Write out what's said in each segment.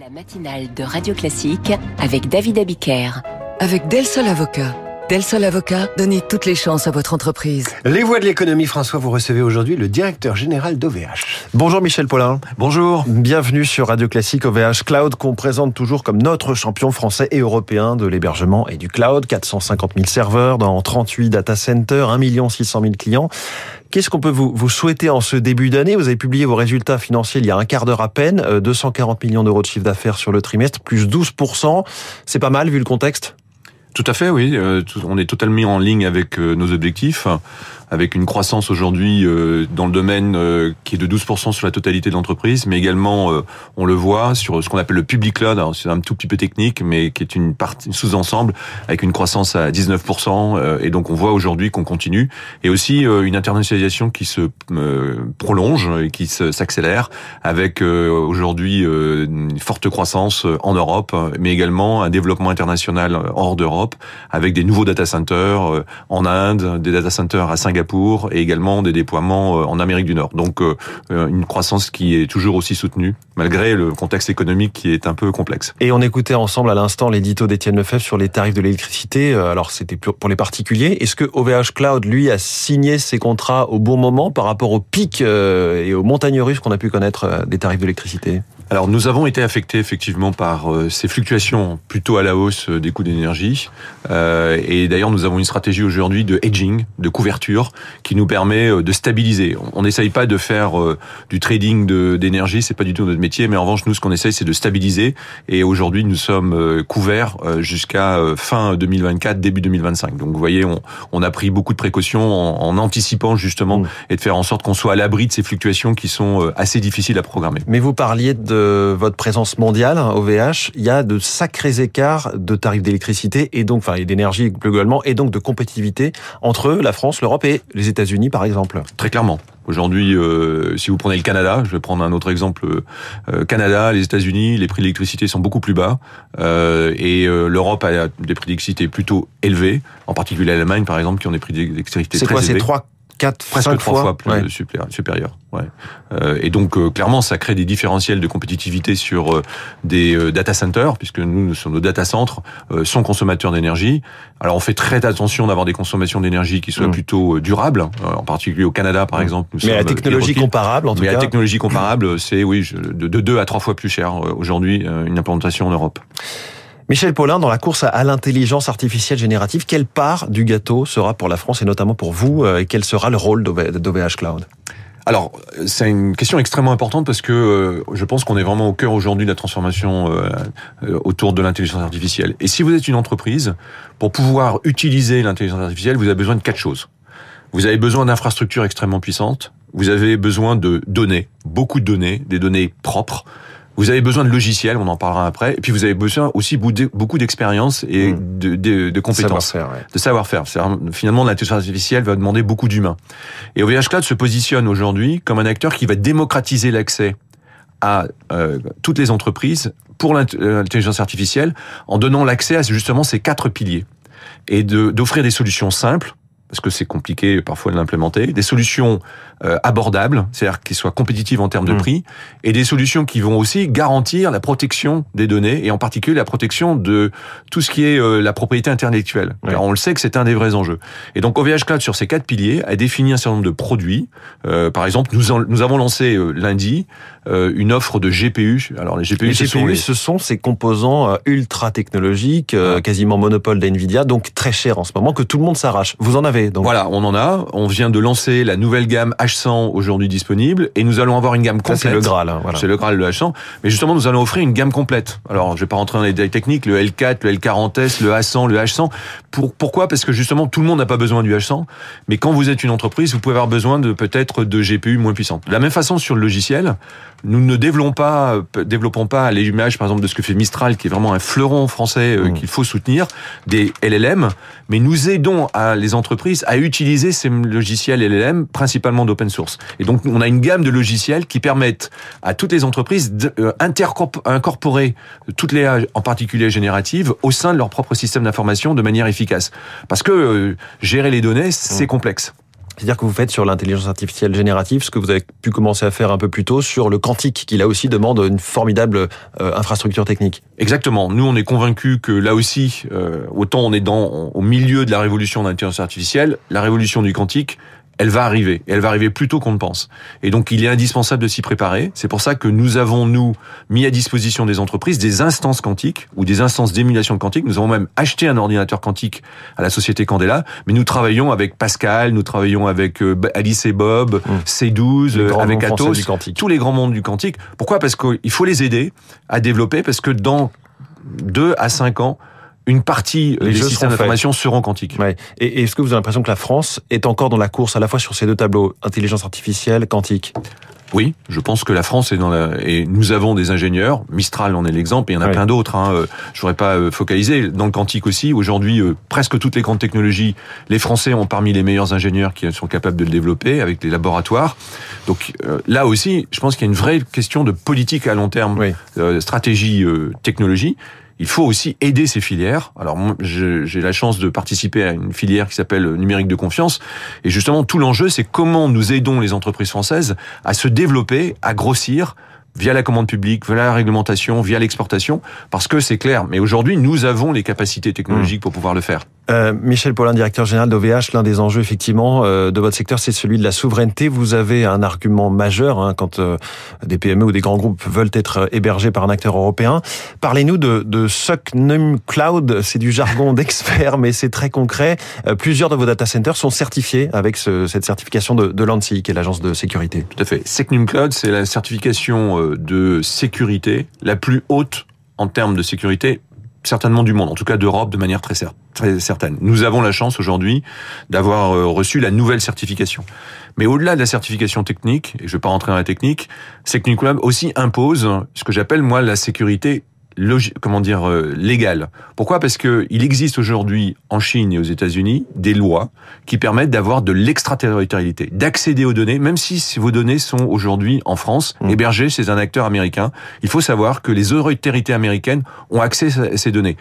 La matinale de Radio Classique avec David Abiker. Avec Del Sol Avocat. Del Sol Avocat, donnez toutes les chances à votre entreprise. Les voix de l'économie, François, vous recevez aujourd'hui le directeur général d'OVH. Bonjour Michel Paulin. Bonjour. Bienvenue sur Radio Classique OVH Cloud qu'on présente toujours comme notre champion français et européen de l'hébergement et du cloud. 450 000 serveurs dans 38 data centers, 1 600 000 clients. Qu'est-ce qu'on peut vous, vous souhaiter en ce début d'année? Vous avez publié vos résultats financiers il y a un quart d'heure à peine, 240 euh, millions d'euros de chiffre d'affaires sur le trimestre, plus 12%. C'est pas mal vu le contexte? Tout à fait, oui. Euh, on est totalement en ligne avec euh, nos objectifs avec une croissance aujourd'hui euh, dans le domaine qui est de 12% sur la totalité de l'entreprise, mais également, on le voit, sur ce qu'on appelle le public cloud, c'est un tout petit peu technique, mais qui est une partie sous-ensemble, avec une croissance à 19%, et donc on voit aujourd'hui qu'on continue, et aussi une internationalisation qui se prolonge et qui s'accélère, avec aujourd'hui une forte croissance en Europe, mais également un développement international hors d'Europe, avec des nouveaux data centers en Inde, des data centers à 5 Singapour et également des déploiements euh, en Amérique du Nord. Donc euh, euh, une croissance qui est toujours aussi soutenue malgré le contexte économique qui est un peu complexe. Et on écoutait ensemble à l'instant l'édito d'Étienne Lefebvre sur les tarifs de l'électricité. Alors c'était pour les particuliers. Est-ce que OVH Cloud lui a signé ses contrats au bon moment par rapport au pic et aux montagnes russes qu'on a pu connaître des tarifs d'électricité alors nous avons été affectés effectivement par euh, ces fluctuations plutôt à la hausse euh, des coûts d'énergie. Euh, et d'ailleurs nous avons une stratégie aujourd'hui de hedging, de couverture, qui nous permet de stabiliser. On n'essaye pas de faire du trading d'énergie, c'est pas du tout notre métier, mais en revanche nous ce qu'on essaye c'est de stabiliser. Et aujourd'hui nous sommes couverts jusqu'à fin 2024, début 2025. Donc vous voyez, on, on a pris beaucoup de précautions en, en anticipant justement mmh. et de faire en sorte qu'on soit à l'abri de ces fluctuations qui sont assez difficiles à programmer. Mais vous parliez de votre présence mondiale au VH, il y a de sacrés écarts de tarifs d'électricité et donc, enfin, et d'énergie globalement, et donc de compétitivité entre la France, l'Europe et les États-Unis, par exemple. Très clairement. Aujourd'hui, euh, si vous prenez le Canada, je vais prendre un autre exemple, euh, Canada, les États-Unis, les prix de l'électricité sont beaucoup plus bas euh, et l'Europe a des prix d'électricité plutôt élevés, en particulier l'Allemagne par exemple, qui ont des prix d'électricité très élevés. C'est quoi, c'est trois 4, presque trois fois, plus ouais. supérieur. Ouais. Euh, et donc euh, clairement, ça crée des différentiels de compétitivité sur euh, des euh, data centers, puisque nous, sur nos data centres, euh, sont consommateurs d'énergie. Alors on fait très attention d'avoir des consommations d'énergie qui soient mm. plutôt durables, en particulier au Canada par mm. exemple. Nous Mais la technologie comparable, en tout Mais cas. la technologie comparable, c'est oui de, de 2 à 3 fois plus cher aujourd'hui une implantation en Europe. Michel Paulin, dans la course à l'intelligence artificielle générative, quelle part du gâteau sera pour la France et notamment pour vous euh, et quel sera le rôle d'OVH Cloud? Alors, c'est une question extrêmement importante parce que euh, je pense qu'on est vraiment au cœur aujourd'hui de la transformation euh, autour de l'intelligence artificielle. Et si vous êtes une entreprise, pour pouvoir utiliser l'intelligence artificielle, vous avez besoin de quatre choses. Vous avez besoin d'infrastructures extrêmement puissantes. Vous avez besoin de données, beaucoup de données, des données propres. Vous avez besoin de logiciels, on en parlera après. Et puis vous avez besoin aussi beaucoup d'expérience et mmh. de, de, de, compétences, savoir ouais. de savoir-faire. Finalement, l'intelligence artificielle va demander beaucoup d'humains. Et OVH Cloud se positionne aujourd'hui comme un acteur qui va démocratiser l'accès à euh, toutes les entreprises pour l'intelligence artificielle en donnant l'accès à justement ces quatre piliers et d'offrir des solutions simples parce que c'est compliqué parfois de l'implémenter, des solutions euh, abordables, c'est-à-dire qui soient compétitives en termes de mm. prix, et des solutions qui vont aussi garantir la protection des données, et en particulier la protection de tout ce qui est euh, la propriété intellectuelle. Car on le sait que c'est un des vrais enjeux. Et donc OVH Cloud, sur ces quatre piliers, a défini un certain nombre de produits. Euh, par exemple, nous, en, nous avons lancé lundi une offre de GPU. Alors les GPU, les ce, GPU sont les... ce sont ces composants ultra technologiques, quasiment monopole d'NVIDIA, donc très chers en ce moment, que tout le monde s'arrache. Vous en avez donc. Voilà, on en a. On vient de lancer la nouvelle gamme H100 aujourd'hui disponible et nous allons avoir une gamme complète. C'est le Graal. Hein, voilà. C'est le Graal le H100. Mais justement, nous allons offrir une gamme complète. Alors, je vais pas rentrer dans les détails techniques, le L4, le L40S, le A100, le H100. Pour, pourquoi? Parce que justement, tout le monde n'a pas besoin du H100. Mais quand vous êtes une entreprise, vous pouvez avoir besoin de peut-être de GPU moins puissantes. De la même façon, sur le logiciel, nous ne développons pas, développons pas l'image, par exemple, de ce que fait Mistral, qui est vraiment un fleuron français euh, mmh. qu'il faut soutenir, des LLM, mais nous aidons à les entreprises à utiliser ces logiciels LLM, principalement d'open source. Et donc, on a une gamme de logiciels qui permettent à toutes les entreprises d'incorporer toutes les, en particulier génératives, au sein de leur propre système d'information de manière efficace. Parce que euh, gérer les données, c'est mmh. complexe. C'est-à-dire que vous faites sur l'intelligence artificielle générative ce que vous avez pu commencer à faire un peu plus tôt sur le quantique, qui là aussi demande une formidable euh, infrastructure technique. Exactement. Nous, on est convaincus que là aussi, euh, autant on est dans au milieu de la révolution de l'intelligence artificielle, la révolution du quantique, elle va arriver. Et elle va arriver plus tôt qu'on ne pense. Et donc, il est indispensable de s'y préparer. C'est pour ça que nous avons, nous, mis à disposition des entreprises des instances quantiques ou des instances d'émulation quantique. Nous avons même acheté un ordinateur quantique à la société Candela. Mais nous travaillons avec Pascal, nous travaillons avec euh, Alice et Bob, mmh. C12, euh, avec Atos, tous les grands mondes du quantique. Pourquoi? Parce qu'il faut les aider à développer, parce que dans deux à cinq ans, une partie des systèmes d'information seront quantiques. Ouais. Et est-ce que vous avez l'impression que la France est encore dans la course à la fois sur ces deux tableaux, intelligence artificielle, quantique? Oui, je pense que la France est dans la et nous avons des ingénieurs. Mistral en est l'exemple, et il y en a plein d'autres. Hein. Euh, je voudrais pas euh, focaliser dans le quantique aussi. Aujourd'hui, euh, presque toutes les grandes technologies, les Français ont parmi les meilleurs ingénieurs qui sont capables de le développer avec les laboratoires. Donc là aussi, je pense qu'il y a une vraie question de politique à long terme, stratégie, technologie il faut aussi aider ces filières. Alors j'ai la chance de participer à une filière qui s'appelle numérique de confiance. Et justement, tout l'enjeu, c'est comment nous aidons les entreprises françaises à se développer, à grossir, via la commande publique, via la réglementation, via l'exportation, parce que c'est clair. Mais aujourd'hui, nous avons les capacités technologiques mmh. pour pouvoir le faire. Euh, Michel Paulin, directeur général d'OVH, l'un des enjeux effectivement euh, de votre secteur, c'est celui de la souveraineté. Vous avez un argument majeur hein, quand euh, des PME ou des grands groupes veulent être hébergés par un acteur européen. Parlez-nous de, de Cloud. C'est du jargon d'expert, mais c'est très concret. plusieurs de vos data centers sont certifiés avec ce, cette certification de, de l'ANSI, qui est l'agence de sécurité. Tout à fait. SOCNUM Cloud, c'est la certification de sécurité la plus haute en termes de sécurité certainement du monde, en tout cas d'Europe de manière très, très certaine. Nous avons la chance aujourd'hui d'avoir euh, reçu la nouvelle certification. Mais au-delà de la certification technique, et je ne vais pas rentrer dans la technique, Club aussi impose ce que j'appelle moi la sécurité comment dire euh, légal. Pourquoi? Parce que il existe aujourd'hui en Chine et aux États-Unis des lois qui permettent d'avoir de l'extraterritorialité, d'accéder aux données, même si vos données sont aujourd'hui en France, mmh. hébergées chez un acteur américain. Il faut savoir que les autorités américaines ont accès à ces données.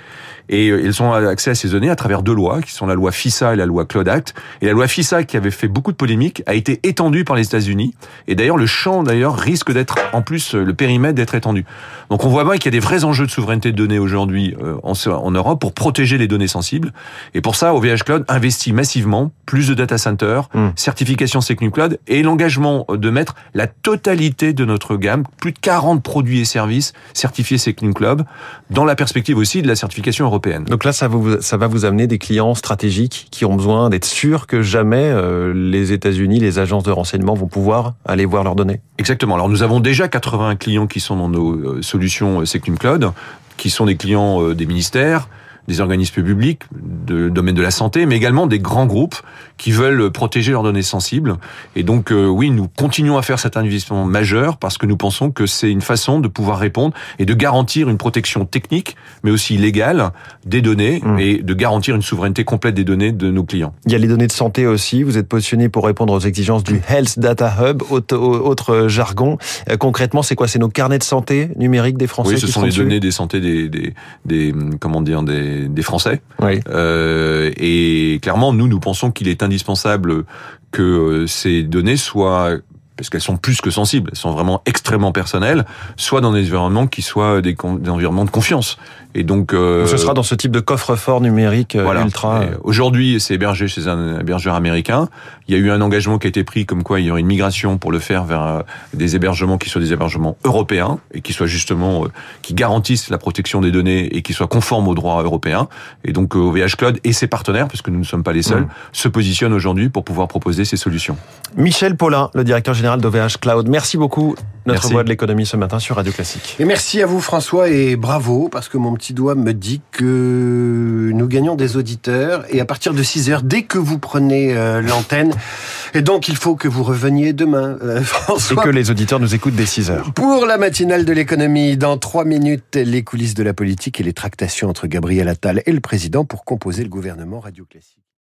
Et euh, ils ont accès à ces données à travers deux lois, qui sont la loi FISA et la loi Cloud Act. Et la loi FISA, qui avait fait beaucoup de polémiques, a été étendue par les États-Unis. Et d'ailleurs, le champ, d'ailleurs, risque d'être, en plus, le périmètre d'être étendu. Donc on voit bien qu'il y a des vrais enjeux de souveraineté de données aujourd'hui euh, en, en Europe pour protéger les données sensibles. Et pour ça, OVH Cloud investit massivement, plus de data centers, hmm. certification Secnu Cloud et l'engagement de mettre la totalité de notre gamme, plus de 40 produits et services certifiés Secnu Cloud, dans la perspective aussi de la certification européenne. Donc là, ça, vous, ça va vous amener des clients stratégiques qui ont besoin d'être sûrs que jamais euh, les États-Unis, les agences de renseignement vont pouvoir aller voir leurs données. Exactement. Alors nous avons déjà 80 clients qui sont dans nos euh, solutions Secnum Cloud, qui sont des clients euh, des ministères, des organismes publics, de domaine de la santé, mais également des grands groupes qui veulent protéger leurs données sensibles. Et donc, euh, oui, nous continuons à faire cet investissement majeur parce que nous pensons que c'est une façon de pouvoir répondre et de garantir une protection technique, mais aussi légale des données mmh. et de garantir une souveraineté complète des données de nos clients. Il y a les données de santé aussi. Vous êtes positionné pour répondre aux exigences du Health Data Hub, autre, jargon. Euh, concrètement, c'est quoi? C'est nos carnets de santé numériques des Français Oui, ce sont les données des santé des, des, des comment dire des des, Français. Euh, et clairement, nous, nous pensons qu'il est indispensable que euh, ces données soient parce qu'elles sont plus que sensibles, elles sont vraiment extrêmement personnelles, soit dans des environnements qui soient des, des environnements de confiance. Et donc, euh, ce sera dans ce type de coffre-fort numérique euh, ultra. Aujourd'hui, c'est hébergé chez un hébergeur américain. Il y a eu un engagement qui a été pris comme quoi il y aurait une migration pour le faire vers euh, des hébergements qui soient des hébergements européens et qui soient justement qui garantissent la protection des données et qui soient conformes aux droits européens. Et donc OVH Cloud et ses partenaires, parce que nous ne sommes pas les seuls, mm. se positionnent aujourd'hui pour pouvoir proposer ces solutions. Michel Paulin, le directeur général d'OVH Cloud. Merci beaucoup. Notre voix de l'économie ce matin sur Radio Classique. Et merci à vous François et bravo parce que mon petit doigt me dit que nous gagnons des auditeurs et à partir de 6 heures, dès que vous prenez euh, l'antenne, et donc il faut que vous reveniez demain, euh, François. Et que les auditeurs nous écoutent dès 6 heures. Pour la matinale de l'économie, dans 3 minutes, les coulisses de la politique et les tractations entre Gabriel Attal et le président pour composer le gouvernement Radio Classique.